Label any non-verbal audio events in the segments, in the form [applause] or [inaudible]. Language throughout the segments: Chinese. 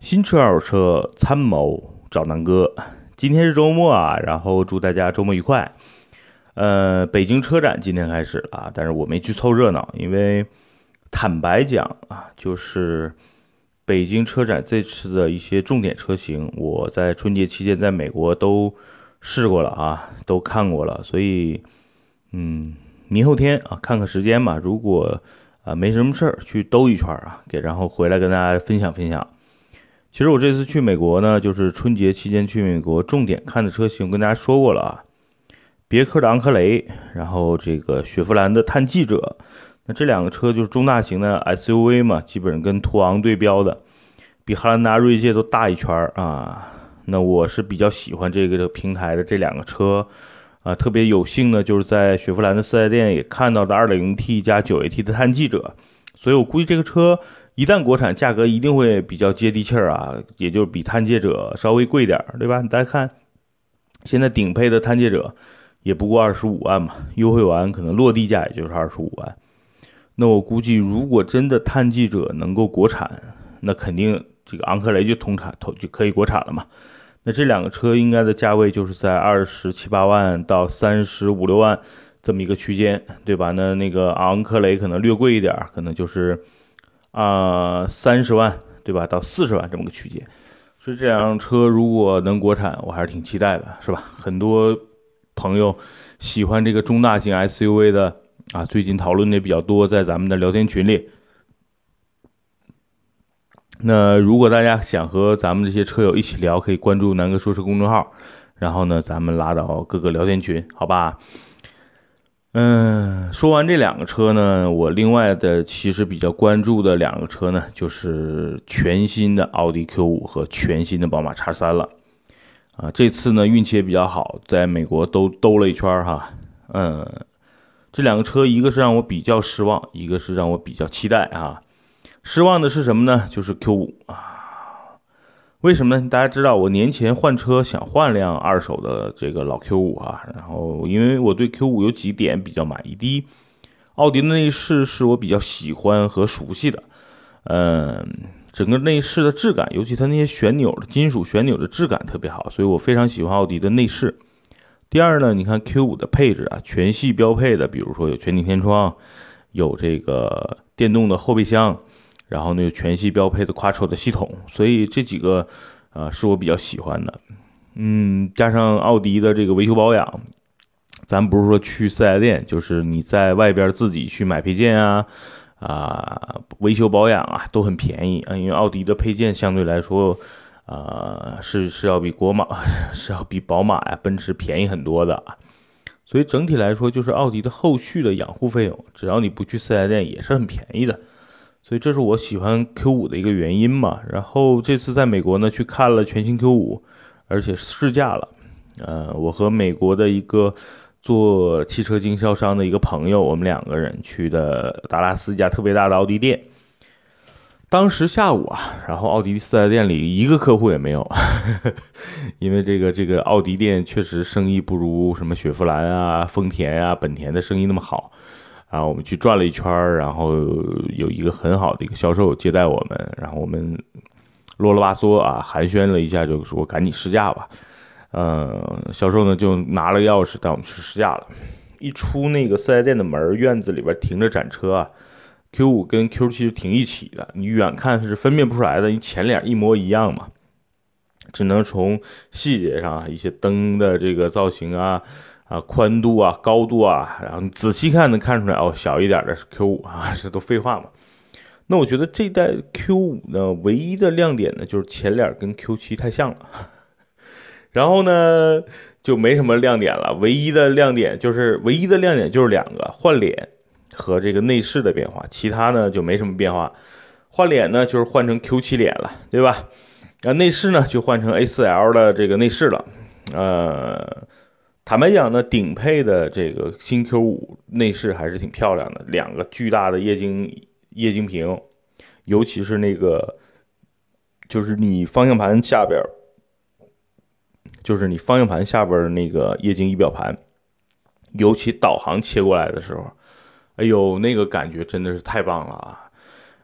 新车二手车参谋找南哥，今天是周末啊，然后祝大家周末愉快。呃，北京车展今天开始了，但是我没去凑热闹，因为坦白讲啊，就是北京车展这次的一些重点车型，我在春节期间在美国都试过了啊，都看过了，所以嗯，明后天啊，看看时间吧，如果啊没什么事儿，去兜一圈儿啊，给然后回来跟大家分享分享。其实我这次去美国呢，就是春节期间去美国，重点看的车型，跟大家说过了啊。别克的昂科雷，然后这个雪佛兰的探记者，那这两个车就是中大型的 SUV 嘛，基本上跟途昂对标的，比汉兰达、锐界都大一圈儿啊。那我是比较喜欢这个平台的这两个车啊，特别有幸呢，就是在雪佛兰的四 S 店也看到的 2.0T 加 9AT 的探记者，所以我估计这个车一旦国产，价格一定会比较接地气儿啊，也就是比探界者稍微贵点儿，对吧？大家看，现在顶配的探界者。也不过二十五万嘛，优惠完可能落地价也就是二十五万。那我估计，如果真的探记者能够国产，那肯定这个昂科雷就通产，就可以国产了嘛。那这两个车应该的价位就是在二十七八万到三十五六万这么一个区间，对吧？那那个昂科雷可能略贵一点，可能就是啊三十万，对吧？到四十万这么个区间。所以这辆车如果能国产，我还是挺期待的，是吧？很多。朋友喜欢这个中大型 SUV 的啊，最近讨论的比较多，在咱们的聊天群里。那如果大家想和咱们这些车友一起聊，可以关注南哥说车公众号，然后呢，咱们拉到各个聊天群，好吧？嗯，说完这两个车呢，我另外的其实比较关注的两个车呢，就是全新的奥迪 Q 五和全新的宝马叉三了。啊，这次呢运气也比较好，在美国都兜了一圈哈。嗯，这两个车，一个是让我比较失望，一个是让我比较期待啊。失望的是什么呢？就是 Q 五啊。为什么？大家知道，我年前换车想换辆二手的这个老 Q 五啊，然后因为我对 Q 五有几点比较满意。第一，奥迪的内饰是我比较喜欢和熟悉的，嗯。整个内饰的质感，尤其它那些旋钮的金属旋钮的质感特别好，所以我非常喜欢奥迪的内饰。第二呢，你看 Q5 的配置啊，全系标配的，比如说有全景天窗，有这个电动的后备箱，然后那个全系标配的 Quattro 的系统，所以这几个啊是我比较喜欢的。嗯，加上奥迪的这个维修保养，咱不是说去四 S 店，就是你在外边自己去买配件啊。啊，维修保养啊都很便宜啊，因为奥迪的配件相对来说，啊是是要比国马 [laughs] 是要比宝马呀、奔驰便宜很多的，所以整体来说就是奥迪的后续的养护费用，只要你不去四 S 店也是很便宜的，所以这是我喜欢 Q 五的一个原因嘛。然后这次在美国呢去看了全新 Q 五，而且试驾了，呃，我和美国的一个。做汽车经销商的一个朋友，我们两个人去的达拉斯一家特别大的奥迪店。当时下午啊，然后奥迪四 S 店里一个客户也没有，呵 [laughs] 呵因为这个这个奥迪店确实生意不如什么雪佛兰啊、丰田啊、本田的生意那么好。然后我们去转了一圈，然后有一个很好的一个销售接待我们，然后我们啰啰吧嗦啊寒暄了一下，就说赶紧试驾吧。嗯，销售呢就拿了钥匙带我们去试驾了。一出那个四 S 店的门，院子里边停着展车啊，Q 五跟 Q 七是停一起的，你远看是分辨不出来的，因为前脸一模一样嘛。只能从细节上一些灯的这个造型啊、啊宽度啊、高度啊，然后你仔细看能看出来哦，小一点的是 Q 五啊，[laughs] 这都废话嘛。那我觉得这代 Q 五呢，唯一的亮点呢就是前脸跟 Q 七太像了。[laughs] 然后呢，就没什么亮点了。唯一的亮点就是，唯一的亮点就是两个换脸和这个内饰的变化，其他呢就没什么变化。换脸呢就是换成 Q7 脸了，对吧？啊，内饰呢就换成 A4L 的这个内饰了。呃，坦白讲呢，顶配的这个新 Q5 内饰还是挺漂亮的，两个巨大的液晶液晶屏，尤其是那个，就是你方向盘下边。就是你方向盘下边的那个液晶仪表盘，尤其导航切过来的时候，哎呦，那个感觉真的是太棒了啊！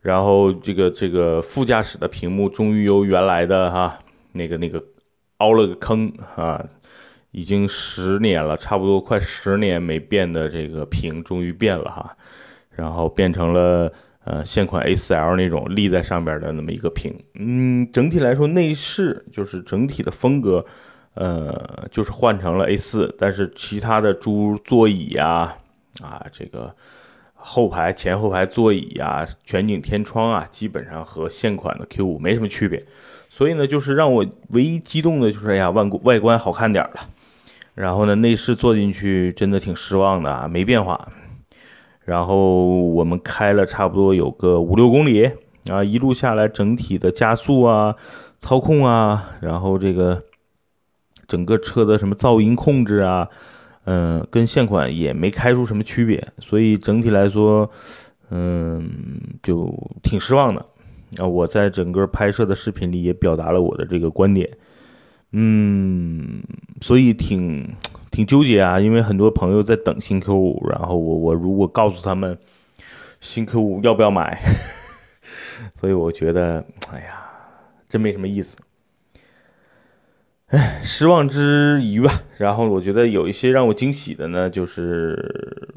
然后这个这个副驾驶的屏幕终于由原来的哈那个那个凹了个坑啊，已经十年了，差不多快十年没变的这个屏终于变了哈，然后变成了呃现款 A4L 那种立在上边的那么一个屏。嗯，整体来说内饰就是整体的风格，呃，就是换成了 A4，但是其他的诸如座椅呀啊这个。后排前后排座椅啊，全景天窗啊，基本上和现款的 Q5 没什么区别。所以呢，就是让我唯一激动的就是，哎呀，外外观好看点了。然后呢，内饰坐进去真的挺失望的啊，没变化。然后我们开了差不多有个五六公里啊，一路下来整体的加速啊、操控啊，然后这个整个车的什么噪音控制啊。嗯，跟现款也没开出什么区别，所以整体来说，嗯，就挺失望的。啊，我在整个拍摄的视频里也表达了我的这个观点。嗯，所以挺 [tsk] 挺纠结啊，因为很多朋友在等新 Q 五，然后我我如果告诉他们新 Q 五要不要买，[laughs] 所以我觉得，哎呀，真没什么意思。唉，失望之余吧。然后我觉得有一些让我惊喜的呢，就是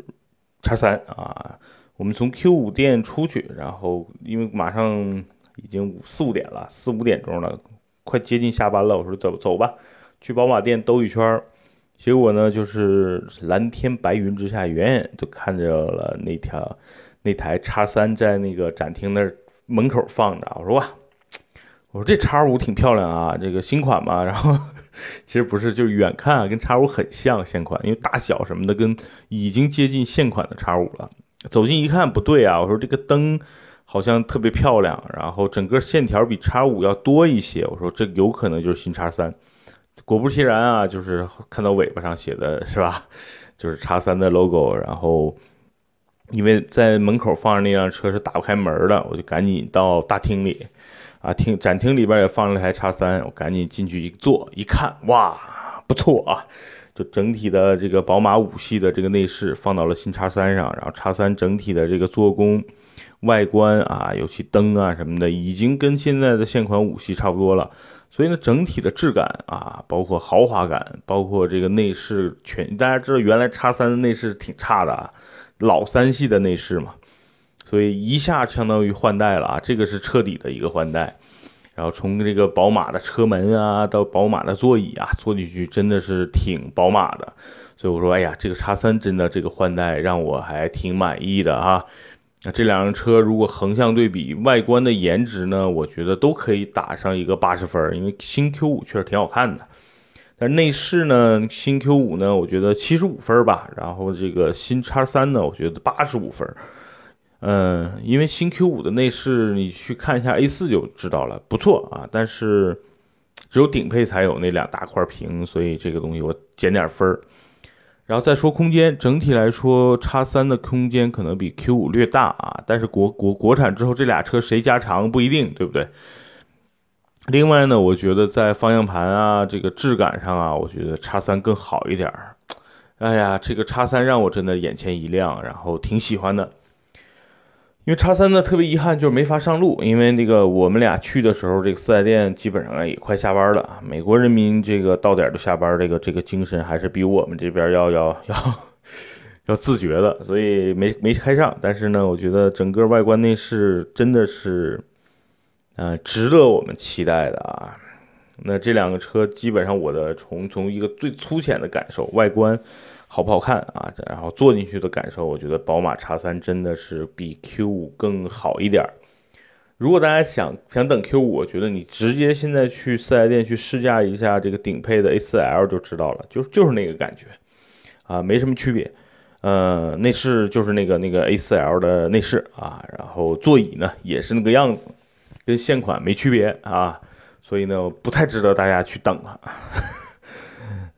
叉三啊。我们从 Q 五店出去，然后因为马上已经四五点了，四五点钟了，快接近下班了。我说走走吧，去宝马店兜一圈儿。结果呢，就是蓝天白云之下，远远就看着了那条那台叉三在那个展厅那门口放着。我说哇。我说这叉五挺漂亮啊，这个新款嘛。然后其实不是，就是远看，跟叉五很像现款，因为大小什么的跟已经接近现款的叉五了。走近一看不对啊，我说这个灯好像特别漂亮，然后整个线条比叉五要多一些。我说这有可能就是新叉三。果不其然啊，就是看到尾巴上写的是吧，[laughs] 就是叉三的 logo。然后因为在门口放着那辆车是打不开门的，我就赶紧到大厅里。啊，厅展厅里边也放了台叉三，我赶紧进去一坐，一看，哇，不错啊！就整体的这个宝马五系的这个内饰放到了新叉三上，然后叉三整体的这个做工、外观啊，尤其灯啊什么的，已经跟现在的现款五系差不多了。所以呢，整体的质感啊，包括豪华感，包括这个内饰全，大家知道原来叉三的内饰挺差的啊，老三系的内饰嘛。所以一下相当于换代了啊，这个是彻底的一个换代。然后从这个宝马的车门啊，到宝马的座椅啊，坐进去真的是挺宝马的。所以我说，哎呀，这个叉三真的这个换代让我还挺满意的啊。那这两辆车如果横向对比，外观的颜值呢，我觉得都可以打上一个八十分，因为新 Q 五确实挺好看的。但内饰呢，新 Q 五呢，我觉得七十五分吧。然后这个新叉三呢，我觉得八十五分。嗯，因为新 Q 五的内饰，你去看一下 A 四就知道了，不错啊。但是只有顶配才有那两大块屏，所以这个东西我减点分儿。然后再说空间，整体来说，叉三的空间可能比 Q 五略大啊。但是国国国产之后，这俩车谁加长不一定，对不对？另外呢，我觉得在方向盘啊，这个质感上啊，我觉得叉三更好一点儿。哎呀，这个叉三让我真的眼前一亮，然后挺喜欢的。因为叉三呢特别遗憾，就是没法上路。因为那个我们俩去的时候，这个四 S 店基本上也快下班了。美国人民这个到点就下班，这个这个精神还是比我们这边要要要要自觉的，所以没没开上。但是呢，我觉得整个外观内饰真的是，呃，值得我们期待的啊。那这两个车基本上我的从从一个最粗浅的感受，外观。好不好看啊？然后坐进去的感受，我觉得宝马叉三真的是比 Q 五更好一点儿。如果大家想想等 Q 五，我觉得你直接现在去四 S 店去试驾一下这个顶配的 A4L 就知道了，就就是那个感觉啊，没什么区别。呃，内饰就是那个那个 A4L 的内饰啊，然后座椅呢也是那个样子，跟现款没区别啊，所以呢不太值得大家去等了。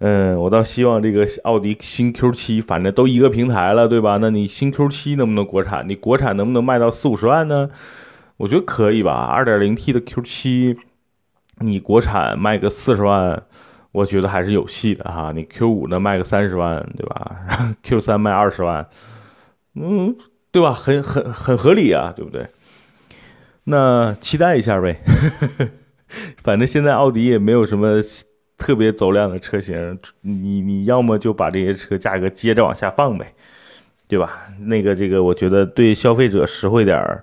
嗯，我倒希望这个奥迪新 Q 七，反正都一个平台了，对吧？那你新 Q 七能不能国产？你国产能不能卖到四五十万呢？我觉得可以吧。二点零 T 的 Q 七，你国产卖个四十万，我觉得还是有戏的哈。你 Q 五呢卖个三十万，对吧？[laughs] Q 三卖二十万，嗯，对吧？很很很合理啊，对不对？那期待一下呗。[laughs] 反正现在奥迪也没有什么特别走量的车型，你你要么就把这些车价格接着往下放呗，对吧？那个这个，我觉得对消费者实惠点儿，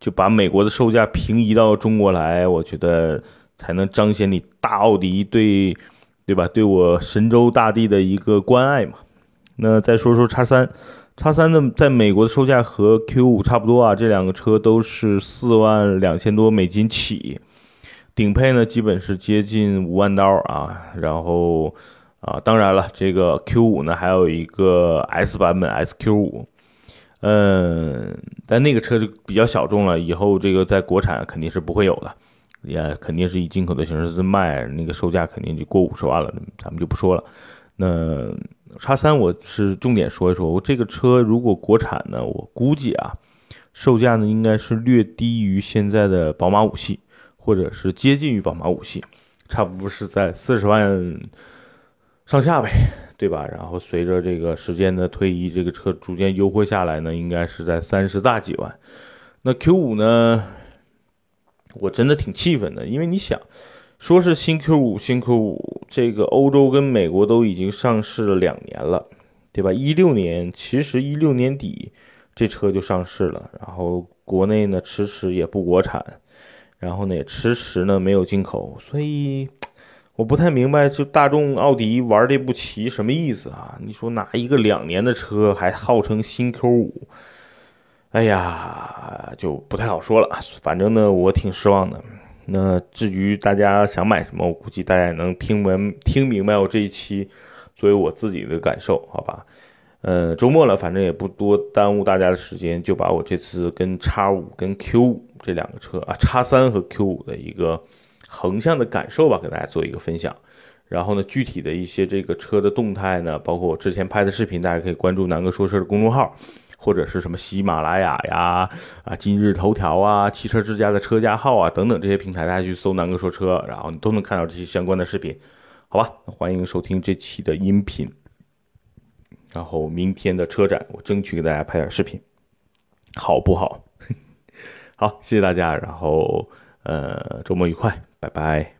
就把美国的售价平移到中国来，我觉得才能彰显你大奥迪对，对吧？对我神州大地的一个关爱嘛。那再说说叉三。叉三的在美国的售价和 Q 五差不多啊，这两个车都是四万两千多美金起，顶配呢基本是接近五万刀啊。然后啊，当然了，这个 Q 五呢还有一个 S 版本 SQ 五，嗯，但那个车就比较小众了，以后这个在国产肯定是不会有的，也肯定是以进口的形式在卖，那个售价肯定就过五十万了，咱们就不说了。那叉三我是重点说一说，我这个车如果国产呢，我估计啊，售价呢应该是略低于现在的宝马五系，或者是接近于宝马五系，差不多是在四十万上下呗，对吧？然后随着这个时间的推移，这个车逐渐优惠下来呢，应该是在三十大几万。那 Q 五呢，我真的挺气愤的，因为你想。说是新 Q 五，新 Q 五，这个欧洲跟美国都已经上市了两年了，对吧？一六年，其实一六年底这车就上市了，然后国内呢迟迟也不国产，然后呢也迟迟呢没有进口，所以我不太明白，就大众奥迪玩这步棋什么意思啊？你说哪一个两年的车还号称新 Q 五？哎呀，就不太好说了。反正呢，我挺失望的。那至于大家想买什么，我估计大家也能听闻听明白我这一期作为我自己的感受，好吧？呃，周末了，反正也不多耽误大家的时间，就把我这次跟叉五跟 Q 五这两个车啊，叉三和 Q 五的一个横向的感受吧，给大家做一个分享。然后呢，具体的一些这个车的动态呢，包括我之前拍的视频，大家可以关注南哥说车的公众号。或者是什么喜马拉雅呀、啊今日头条啊、汽车之家的车架号啊等等这些平台，大家去搜“南哥说车”，然后你都能看到这些相关的视频，好吧？欢迎收听这期的音频，然后明天的车展，我争取给大家拍点视频，好不好？[laughs] 好，谢谢大家，然后呃，周末愉快，拜拜。